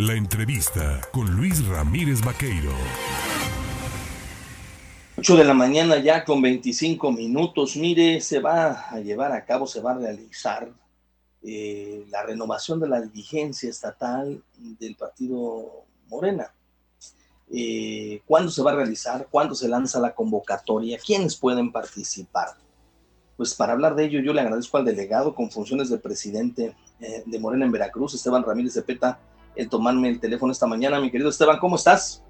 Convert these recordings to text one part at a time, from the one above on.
La entrevista con Luis Ramírez Vaqueiro. 8 de la mañana ya con 25 minutos. Mire, se va a llevar a cabo, se va a realizar eh, la renovación de la dirigencia estatal del partido Morena. Eh, ¿Cuándo se va a realizar? ¿Cuándo se lanza la convocatoria? ¿Quiénes pueden participar? Pues para hablar de ello, yo le agradezco al delegado con funciones de presidente eh, de Morena en Veracruz, Esteban Ramírez de Peta, el tomarme el teléfono esta mañana. Mi querido Esteban, ¿cómo estás?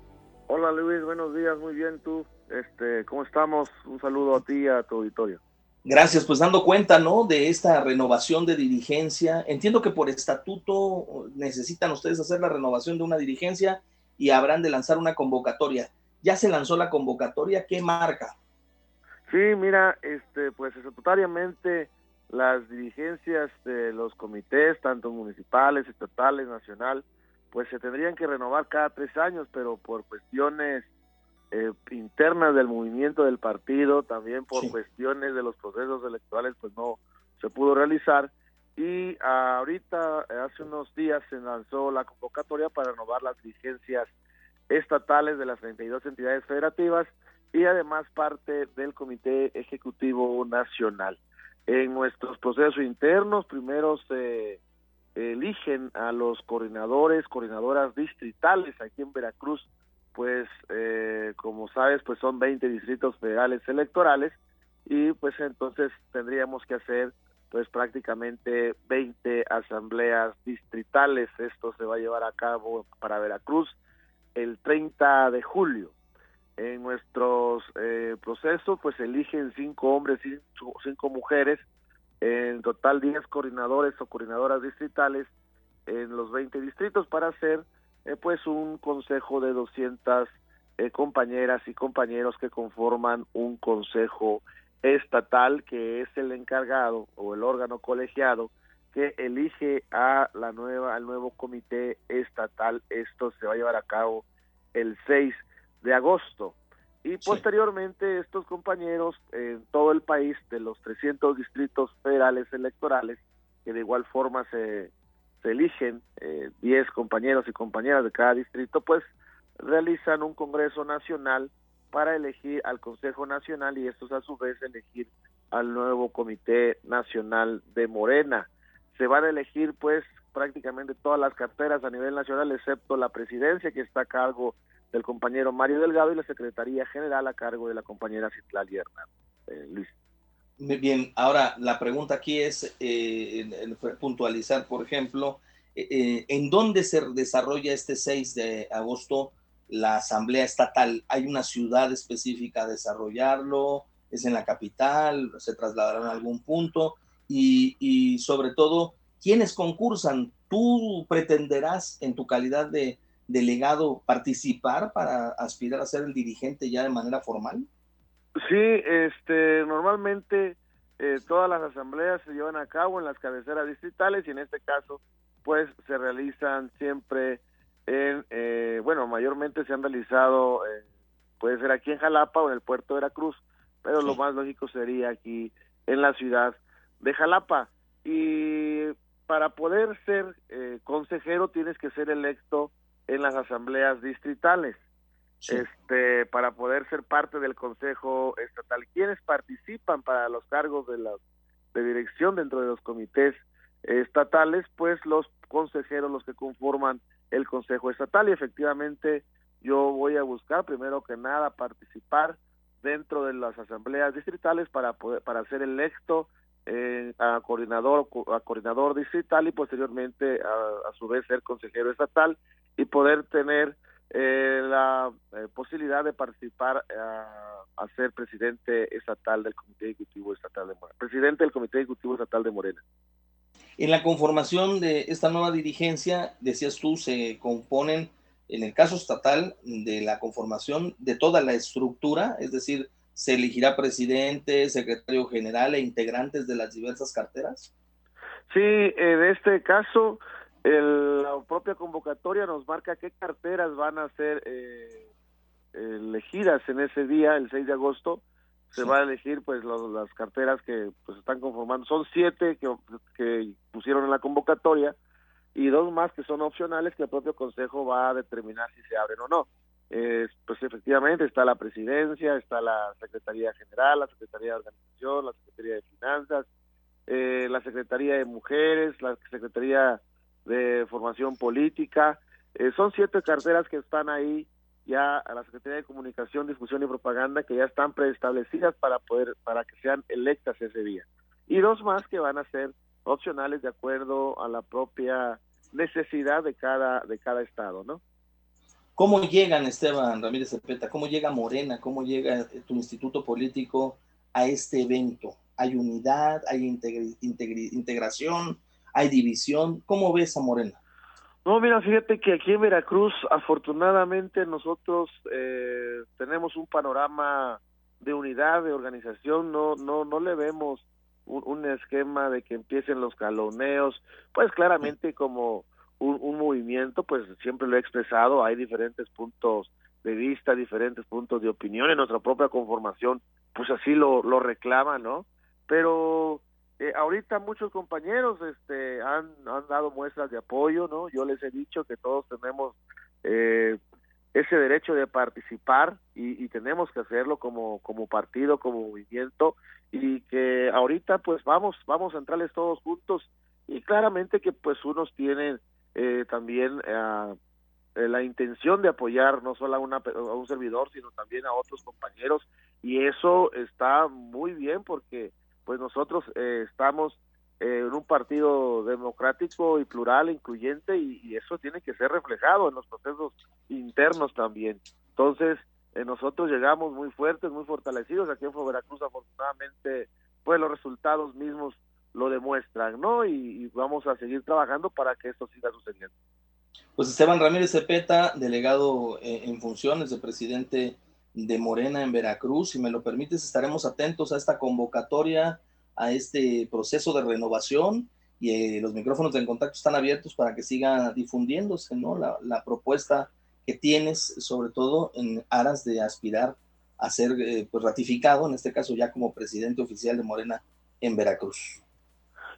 Hola Luis, buenos días, muy bien tú. Este, ¿cómo estamos? Un saludo a ti y a tu auditorio. Gracias, pues dando cuenta, ¿no? De esta renovación de dirigencia. Entiendo que por estatuto necesitan ustedes hacer la renovación de una dirigencia y habrán de lanzar una convocatoria. ¿Ya se lanzó la convocatoria? ¿Qué marca? Sí, mira, este, pues estatutariamente las dirigencias de los comités, tanto municipales, estatales, nacional, pues se tendrían que renovar cada tres años, pero por cuestiones eh, internas del movimiento del partido, también por cuestiones de los procesos electorales, pues no se pudo realizar. Y ahorita, hace unos días, se lanzó la convocatoria para renovar las dirigencias estatales de las 32 entidades federativas y además parte del Comité Ejecutivo Nacional. En nuestros procesos internos, primero se eligen a los coordinadores, coordinadoras distritales aquí en Veracruz, pues eh, como sabes, pues son 20 distritos federales electorales y pues entonces tendríamos que hacer pues prácticamente 20 asambleas distritales. Esto se va a llevar a cabo para Veracruz el 30 de julio. En nuestros eh, procesos, pues eligen cinco hombres y cinco mujeres, en total 10 coordinadores o coordinadoras distritales en los 20 distritos para hacer eh, pues un consejo de 200 eh, compañeras y compañeros que conforman un consejo estatal que es el encargado o el órgano colegiado que elige a la nueva al nuevo comité estatal. Esto se va a llevar a cabo el 6 de agosto. Y posteriormente estos compañeros en todo el país de los 300 distritos federales electorales, que de igual forma se, se eligen eh, 10 compañeros y compañeras de cada distrito, pues realizan un Congreso Nacional para elegir al Consejo Nacional y estos a su vez elegir al nuevo Comité Nacional de Morena. Se van a elegir pues prácticamente todas las carteras a nivel nacional excepto la presidencia que está a cargo del compañero Mario Delgado y la Secretaría General a cargo de la compañera Citlali Hernández. Eh, Luis. Bien, ahora la pregunta aquí es eh, puntualizar, por ejemplo, eh, eh, ¿en dónde se desarrolla este 6 de agosto la Asamblea Estatal? ¿Hay una ciudad específica a desarrollarlo? ¿Es en la capital? ¿Se trasladarán a algún punto? Y, y sobre todo, ¿quiénes concursan? ¿Tú pretenderás en tu calidad de delegado participar para aspirar a ser el dirigente ya de manera formal? Sí, este, normalmente eh, todas las asambleas se llevan a cabo en las cabeceras distritales y en este caso, pues se realizan siempre en, eh, bueno, mayormente se han realizado, eh, puede ser aquí en Jalapa o en el puerto de Veracruz, pero lo más lógico sería aquí en la ciudad de Jalapa. Y para poder ser consejero tienes que ser electo en las asambleas distritales. Este, para poder ser parte del Consejo Estatal. ¿Quiénes participan para los cargos de la de dirección dentro de los comités estatales? Pues los consejeros, los que conforman el Consejo Estatal y efectivamente yo voy a buscar primero que nada participar dentro de las asambleas distritales para poder para ser electo eh, a coordinador a coordinador distrital y posteriormente a, a su vez ser consejero estatal y poder tener eh, la eh, posibilidad de participar eh, a, ser presidente estatal del Comité Ejecutivo Estatal de Morena, presidente del Comité Ejecutivo Estatal de Morena. En la conformación de esta nueva dirigencia, decías tú, se componen, en el caso estatal, de la conformación de toda la estructura, es decir, se elegirá presidente, secretario general e integrantes de las diversas carteras. Sí, en este caso, el, la propia convocatoria nos marca qué carteras van a ser eh, elegidas en ese día, el 6 de agosto. Se va a elegir pues las carteras que pues están conformando. Son siete que, que pusieron en la convocatoria y dos más que son opcionales que el propio Consejo va a determinar si se abren o no. pues efectivamente está la presidencia, está la Secretaría General, la Secretaría de Organización, la Secretaría de Finanzas, eh, la Secretaría de Mujeres, la Secretaría de Formación Política. Eh, son siete carteras que están ahí ya a la Secretaría de Comunicación, Difusión y Propaganda que ya están preestablecidas para poder para que sean electas ese día. Y dos más que van a ser opcionales de acuerdo a la propia necesidad de cada de cada estado, ¿no? ¿Cómo llegan, Esteban Ramírez Cepeta? ¿Cómo llega Morena? ¿Cómo llega tu instituto político a este evento? ¿Hay unidad? ¿Hay integración? ¿Hay división? ¿Cómo ves a Morena? No, mira, fíjate que aquí en Veracruz, afortunadamente, nosotros eh, tenemos un panorama de unidad, de organización, no, no, no le vemos un, esquema de que empiecen los caloneos, pues claramente como un, movimiento, pues siempre lo he expresado, hay diferentes puntos de vista, diferentes puntos de opinión en nuestra propia conformación, pues así lo, lo reclama, ¿no? Pero eh, ahorita muchos compañeros este, han, han dado muestras de apoyo, ¿no? Yo les he dicho que todos tenemos eh, ese derecho de participar y, y, tenemos que hacerlo como, como partido, como movimiento y que ahorita pues vamos, vamos a entrarles todos juntos y claramente que pues unos tienen eh, también eh, la intención de apoyar no solo a, una, a un servidor, sino también a otros compañeros y eso está muy bien porque pues nosotros eh, estamos eh, en un partido democrático y plural, incluyente, y, eso tiene que ser reflejado en los procesos internos también. Entonces, eh, nosotros llegamos muy fuertes, muy fortalecidos aquí en Veracruz, afortunadamente, pues los resultados mismos lo demuestran, ¿no? Y, vamos a seguir trabajando para que esto siga sucediendo. Pues Esteban Ramírez Cepeta, delegado en funciones de presidente de Morena en Veracruz. Si me lo permites, estaremos atentos a esta convocatoria, a este proceso de renovación y eh, los micrófonos de contacto están abiertos para que siga difundiéndose ¿no? la, propuesta que tienes, sobre todo en aras de aspirar a ser eh, pues, ratificado, en este caso ya como presidente oficial de Morena en Veracruz.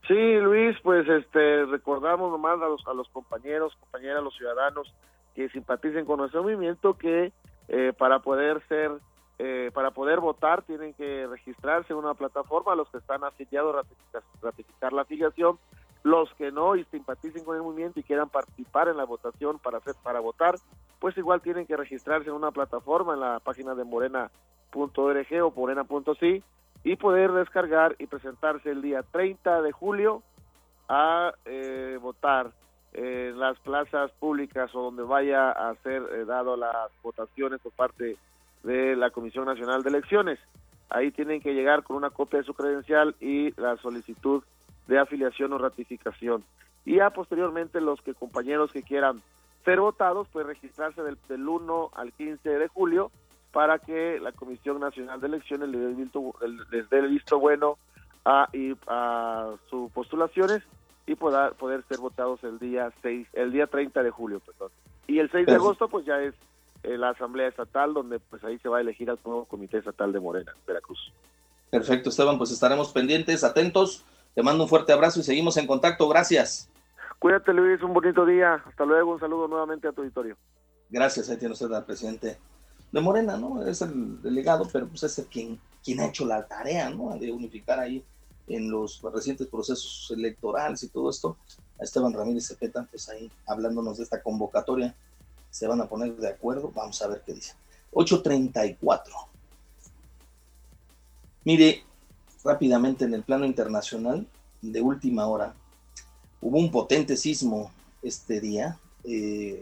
Sí, Luis, pues este recordamos nomás a los, a los compañeros, compañeras, los ciudadanos que simpaticen con nuestro movimiento que eh, para poder ser, eh, para poder votar tienen que registrarse en una plataforma, los que están afiliados ratificar, ratificar la afiliación, los que no y simpaticen con el movimiento y quieran participar en la votación para hacer, para votar, pues igual tienen que registrarse en una plataforma en la página de morena.org o morena.si y poder descargar y presentarse el día 30 de julio a eh, votar en las plazas públicas o donde vaya a ser eh, dado las votaciones por parte de la Comisión Nacional de Elecciones. Ahí tienen que llegar con una copia de su credencial y la solicitud de afiliación o ratificación. Y ya posteriormente los que compañeros que quieran ser votados, pues registrarse del, del 1 al 15 de julio para que la Comisión Nacional de Elecciones les dé el visto, les dé el visto bueno a, a sus postulaciones y poder, poder ser votados el día 6, el día 30 de julio, perdón. Y el 6 de agosto pues ya es eh, la asamblea estatal donde pues ahí se va a elegir al nuevo comité estatal de Morena, Veracruz. Perfecto, Esteban, pues estaremos pendientes, atentos. Te mando un fuerte abrazo y seguimos en contacto. Gracias. Cuídate, Luis, un bonito día. Hasta luego, un saludo nuevamente a tu auditorio. Gracias, ahí tiene usted al presidente de Morena, ¿no? Es el delegado, pero pues es el quien, quien ha hecho la tarea, ¿no? De unificar ahí en los recientes procesos electorales y todo esto, a Esteban Ramírez Cepeta, pues ahí hablándonos de esta convocatoria, se van a poner de acuerdo, vamos a ver qué dice. 8.34. Mire, rápidamente en el plano internacional, de última hora, hubo un potente sismo este día, eh,